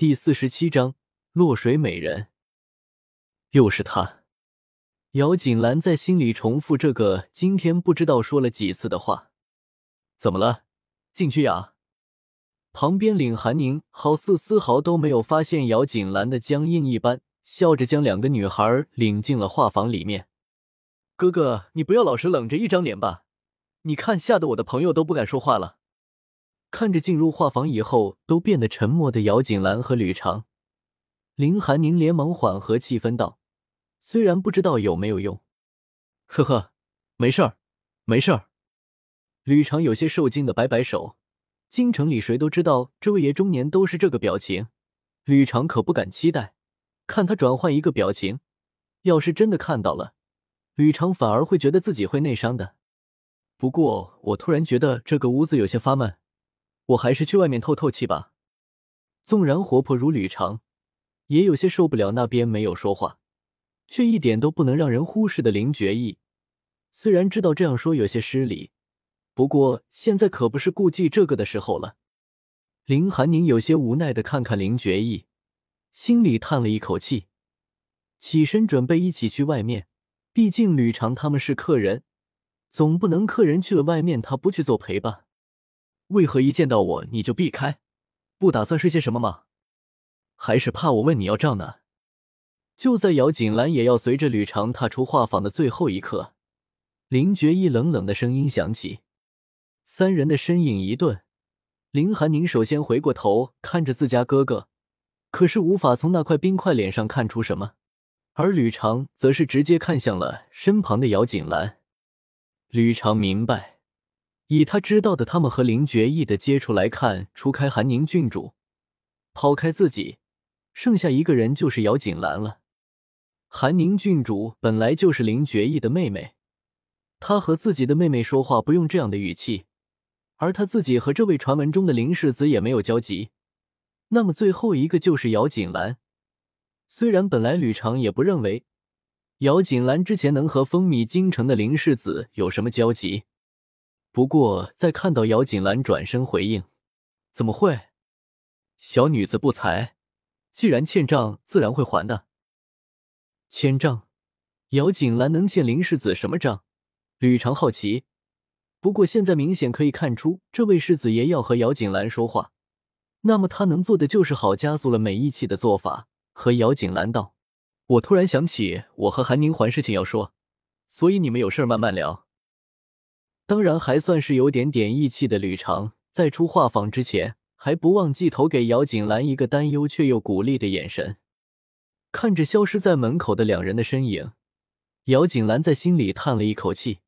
第四十七章落水美人。又是他，姚锦兰在心里重复这个今天不知道说了几次的话。怎么了，进去呀？旁边领寒宁好似丝毫都没有发现姚锦兰的僵硬一般，笑着将两个女孩领进了画房里面。哥哥，你不要老是冷着一张脸吧？你看，吓得我的朋友都不敢说话了。看着进入画房以后都变得沉默的姚锦兰和吕长，林寒宁连忙缓和气氛道：“虽然不知道有没有用，呵呵，没事儿，没事儿。”吕长有些受惊的摆摆手。京城里谁都知道这位爷中年都是这个表情，吕长可不敢期待，看他转换一个表情，要是真的看到了，吕长反而会觉得自己会内伤的。不过我突然觉得这个屋子有些发闷。我还是去外面透透气吧。纵然活泼如吕长，也有些受不了那边没有说话，却一点都不能让人忽视的林觉意。虽然知道这样说有些失礼，不过现在可不是顾忌这个的时候了。林寒宁有些无奈的看看林觉意，心里叹了一口气，起身准备一起去外面。毕竟吕长他们是客人，总不能客人去了外面他不去作陪吧。为何一见到我你就避开？不打算说些什么吗？还是怕我问你要账呢？就在姚锦兰也要随着吕长踏出画舫的最后一刻，林觉意冷冷的声音响起。三人的身影一顿，林寒宁首先回过头看着自家哥哥，可是无法从那块冰块脸上看出什么，而吕长则是直接看向了身旁的姚锦兰。吕长明白。以他知道的他们和林觉意的接触来看，除开韩宁郡主，抛开自己，剩下一个人就是姚锦兰了。韩宁郡主本来就是林觉意的妹妹，他和自己的妹妹说话不用这样的语气，而他自己和这位传闻中的林世子也没有交集，那么最后一个就是姚锦兰。虽然本来吕长也不认为姚锦兰之前能和风靡京城的林世子有什么交集。不过，在看到姚锦兰转身回应：“怎么会？小女子不才，既然欠账，自然会还的。欠账？姚锦兰能欠林世子什么账？”吕长好奇。不过现在明显可以看出，这位世子爷要和姚锦兰说话，那么他能做的就是好加速了美意气的做法，和姚锦兰道：“我突然想起我和韩宁环事情要说，所以你们有事慢慢聊。”当然还算是有点点义气的吕长，在出画舫之前，还不忘记投给姚锦兰一个担忧却又鼓励的眼神。看着消失在门口的两人的身影，姚锦兰在心里叹了一口气。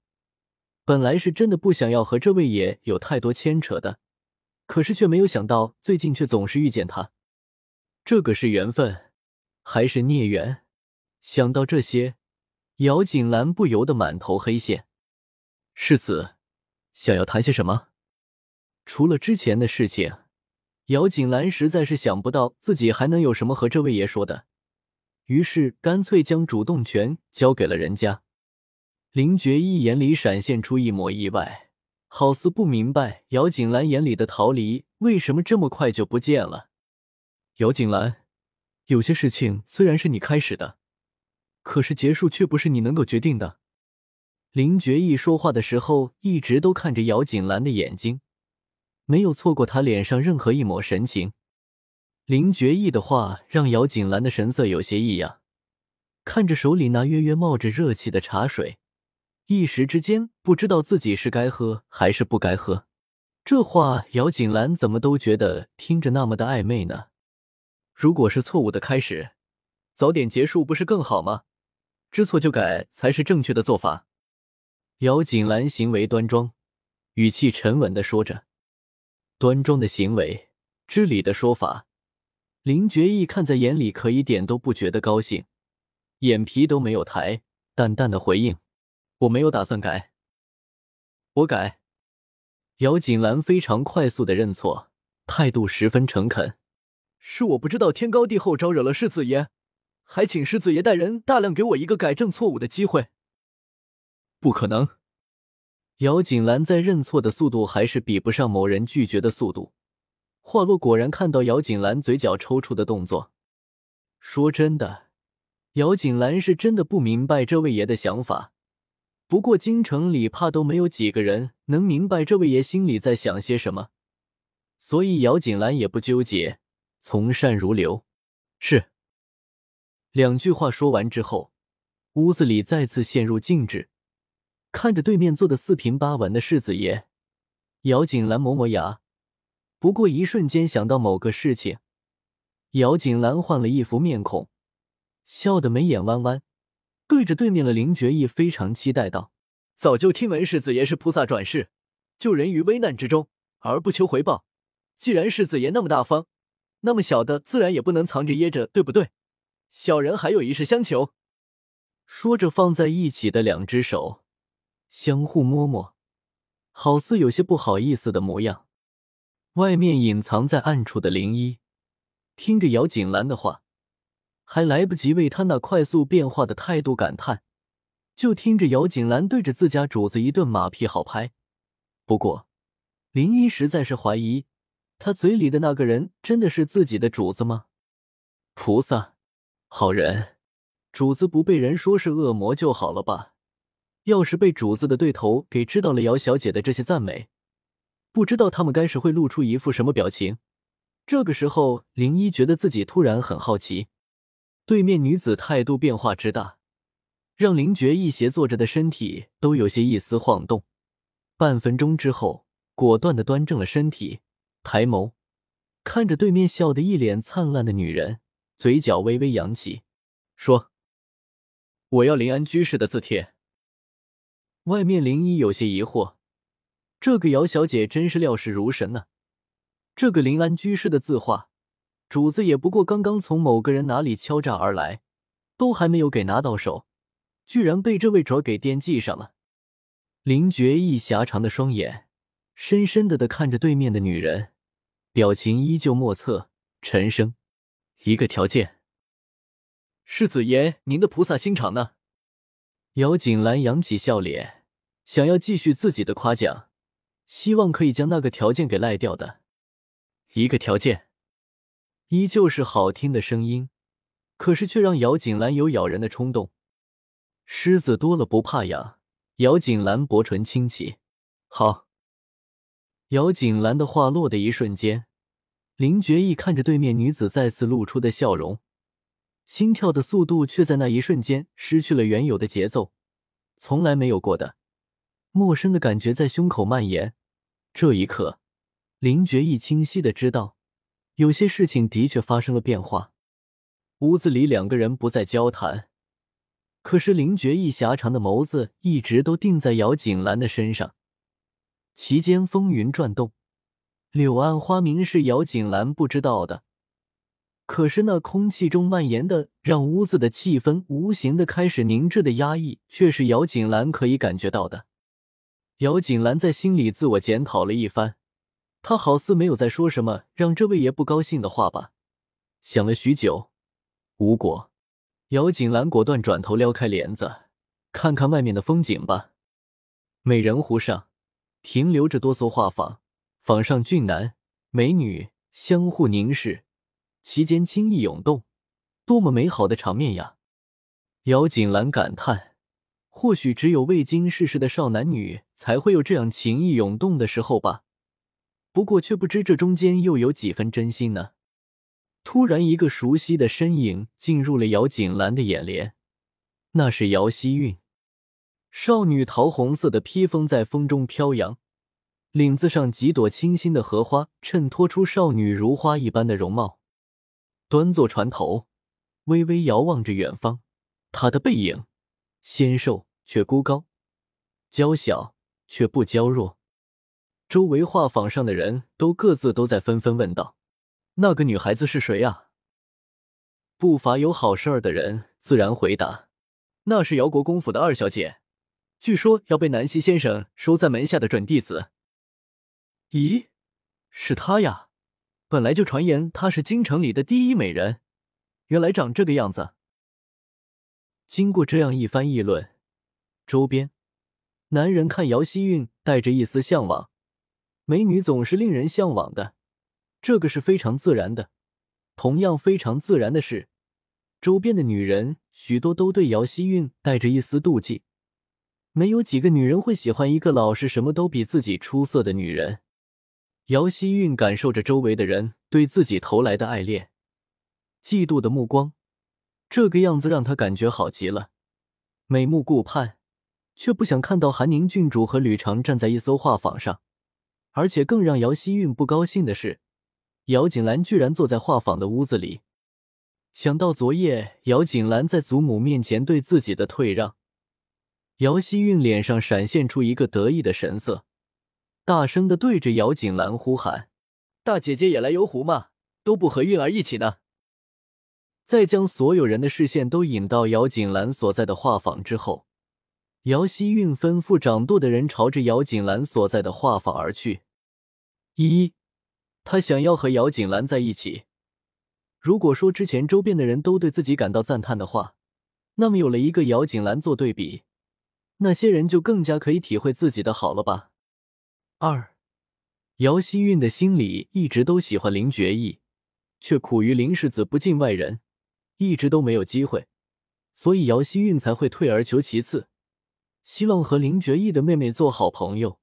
本来是真的不想要和这位爷有太多牵扯的，可是却没有想到最近却总是遇见他。这个是缘分，还是孽缘？想到这些，姚锦兰不由得满头黑线。世子，想要谈些什么？除了之前的事情，姚锦兰实在是想不到自己还能有什么和这位爷说的，于是干脆将主动权交给了人家。林觉一眼里闪现出一抹意外，好似不明白姚锦兰眼里的逃离为什么这么快就不见了。姚锦兰，有些事情虽然是你开始的，可是结束却不是你能够决定的。林觉意说话的时候，一直都看着姚锦兰的眼睛，没有错过她脸上任何一抹神情。林觉意的话让姚锦兰的神色有些异样，看着手里那约约冒着热气的茶水，一时之间不知道自己是该喝还是不该喝。这话姚锦兰怎么都觉得听着那么的暧昧呢？如果是错误的开始，早点结束不是更好吗？知错就改才是正确的做法。姚锦兰行为端庄，语气沉稳的说着：“端庄的行为，知礼的说法。”林觉意看在眼里，可一点都不觉得高兴，眼皮都没有抬，淡淡的回应：“我没有打算改，我改。”姚锦兰非常快速的认错，态度十分诚恳：“是我不知道天高地厚，招惹了世子爷，还请世子爷带人大量给我一个改正错误的机会。”不可能！姚锦兰在认错的速度还是比不上某人拒绝的速度，话落，果然看到姚锦兰嘴角抽搐的动作。说真的，姚锦兰是真的不明白这位爷的想法。不过京城里怕都没有几个人能明白这位爷心里在想些什么，所以姚锦兰也不纠结，从善如流。是。两句话说完之后，屋子里再次陷入静止。看着对面坐的四平八稳的世子爷，姚锦兰磨磨牙。不过一瞬间想到某个事情，姚锦兰换了一副面孔，笑得眉眼弯弯，对着对面的林觉义非常期待道：“早就听闻世子爷是菩萨转世，救人于危难之中而不求回报。既然世子爷那么大方，那么小的自然也不能藏着掖着，对不对？小人还有一事相求。”说着，放在一起的两只手相互摸摸，好似有些不好意思的模样。外面隐藏在暗处的林一，听着姚锦兰的话，还来不及为他那快速变化的态度感叹，就听着姚锦兰对着自家主子一顿马屁好拍。不过，林一实在是怀疑，他嘴里的那个人真的是自己的主子吗？菩萨，好人，主子不被人说是恶魔就好了吧？要是被主子的对头给知道了姚小姐的这些赞美。不知道他们该是会露出一副什么表情。这个时候，林一觉得自己突然很好奇。对面女子态度变化之大，让林觉一斜坐着的身体都有些一丝晃动。半分钟之后，果断的端正了身体，抬眸看着对面笑得一脸灿烂的女人，嘴角微微扬起，说：“我要临安居士的字帖。”外面林一有些疑惑。这个姚小姐真是料事如神呢。这个临安居士的字画，主子也不过刚刚从某个人哪里敲诈而来，都还没有给拿到手，居然被这位主儿给惦记上了。林觉义狭长的双眼深深的的看着对面的女人，表情依旧莫测。沉声：“一个条件。”世子爷，您的菩萨心肠呢？姚锦兰扬起笑脸，想要继续自己的夸奖。希望可以将那个条件给赖掉的一个条件，依旧是好听的声音，可是却让姚锦兰有咬人的冲动。狮子多了不怕痒，姚锦兰薄唇轻启，好。姚锦兰的话落的一瞬间，林觉义看着对面女子再次露出的笑容，心跳的速度却在那一瞬间失去了原有的节奏，从来没有过的陌生的感觉在胸口蔓延。这一刻，林觉义清晰的知道，有些事情的确发生了变化。屋子里两个人不再交谈，可是林觉义狭长的眸子一直都定在姚锦兰的身上，其间风云转动，柳暗花明是姚锦兰不知道的，可是那空气中蔓延的让屋子的气氛无形的开始凝滞的压抑，却是姚锦兰可以感觉到的。姚锦兰在心里自我检讨了一番，她好似没有在说什么让这位爷不高兴的话吧。想了许久，无果。姚锦兰果断转头撩开帘子，看看外面的风景吧。美人湖上停留着多艘画舫，舫上俊男美女相互凝视，其间轻意涌动，多么美好的场面呀！姚锦兰感叹。或许只有未经世事的少男女才会有这样情意涌动的时候吧，不过却不知这中间又有几分真心呢。突然，一个熟悉的身影进入了姚锦兰的眼帘，那是姚希韵。少女桃红色的披风在风中飘扬，领子上几朵清新的荷花衬托出少女如花一般的容貌。端坐船头，微微遥望着远方，她的背影。纤瘦却孤高，娇小却不娇弱。周围画舫上的人都各自都在纷纷问道：“那个女孩子是谁啊？”不乏有好事儿的人自然回答：“那是姚国公府的二小姐，据说要被南溪先生收在门下的准弟子。”咦，是她呀！本来就传言她是京城里的第一美人，原来长这个样子。经过这样一番议论，周边男人看姚希韵带着一丝向往，美女总是令人向往的，这个是非常自然的。同样非常自然的是，周边的女人许多都对姚希韵带着一丝妒忌。没有几个女人会喜欢一个老是、什么都比自己出色的女人。姚希韵感受着周围的人对自己投来的爱恋、嫉妒的目光，这个样子让她感觉好极了，美目顾盼，却不想看到韩宁郡主和吕长站在一艘画舫上。而且更让姚希韵不高兴的是，姚锦兰居然坐在画舫的屋子里。想到昨夜姚锦兰在祖母面前对自己的退让。姚希韵脸上闪现出一个得意的神色，大声的对着姚锦兰呼喊：“大姐姐也来游湖吗？都不和韵儿一起呢？”在将所有人的视线都引到姚锦兰所在的画舫之后，姚希韵吩咐掌舵的人朝着姚锦兰所在的画舫而去。一，他想要和姚锦兰在一起。如果说之前周边的人都对自己感到赞叹的话，那么有了一个姚锦兰做对比。那些人就更加可以体会自己的好了吧。二，姚希韵的心里一直都喜欢林觉意，却苦于林世子不近外人，一直都没有机会，所以姚希韵才会退而求其次，希望和林觉意的妹妹做好朋友，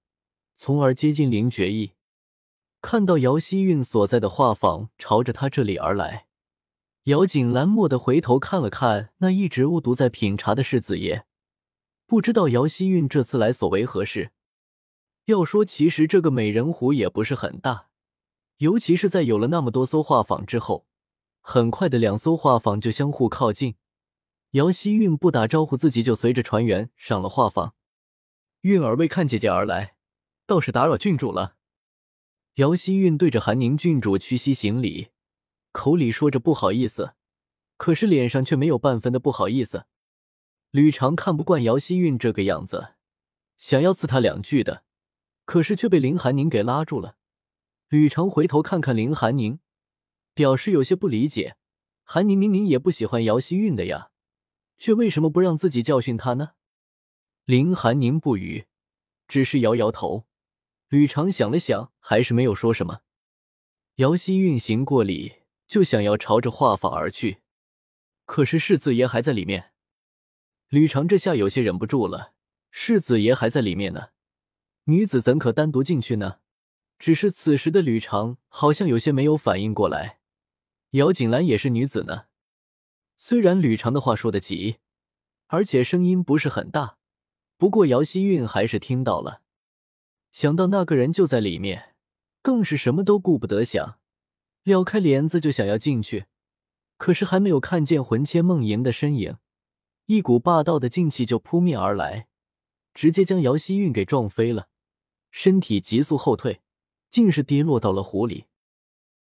从而接近林觉意。看到姚希韵所在的画舫朝着他这里而来，姚锦兰蓦地回头看了看那一直误读在品茶的世子爷。不知道姚希韵这次来所为何事？要说，其实这个美人湖也不是很大，尤其是在有了那么多艘画舫之后，很快的两艘画舫就相互靠近。姚希韵不打招呼，自己就随着船员上了画舫。韵儿为看姐姐而来，倒是打扰郡主了。姚希韵对着韩宁郡主屈膝行礼，口里说着不好意思，可是脸上却没有半分的不好意思。吕长看不惯姚希韵这个样子，想要刺他两句的，可是却被林寒宁给拉住了。吕长回头看看林寒宁，表示有些不理解：韩宁明明也不喜欢姚希韵的呀，却为什么不让自己教训他呢？林寒宁不语，只是摇摇头。吕长想了想，还是没有说什么。姚希韵行过礼，就想要朝着画舫而去，可是世子爷还在里面。吕长这下有些忍不住了，世子爷还在里面呢，女子怎可单独进去呢？只是此时的吕长好像有些没有反应过来，姚锦兰也是女子呢。虽然吕长的话说的急，而且声音不是很大，不过姚希韵还是听到了。想到那个人就在里面，更是什么都顾不得想，撩开帘子就想要进去，可是还没有看见魂牵梦萦的身影。一股霸道的劲气就扑面而来，直接将姚希韵给撞飞了，身体急速后退，竟是跌落到了湖里。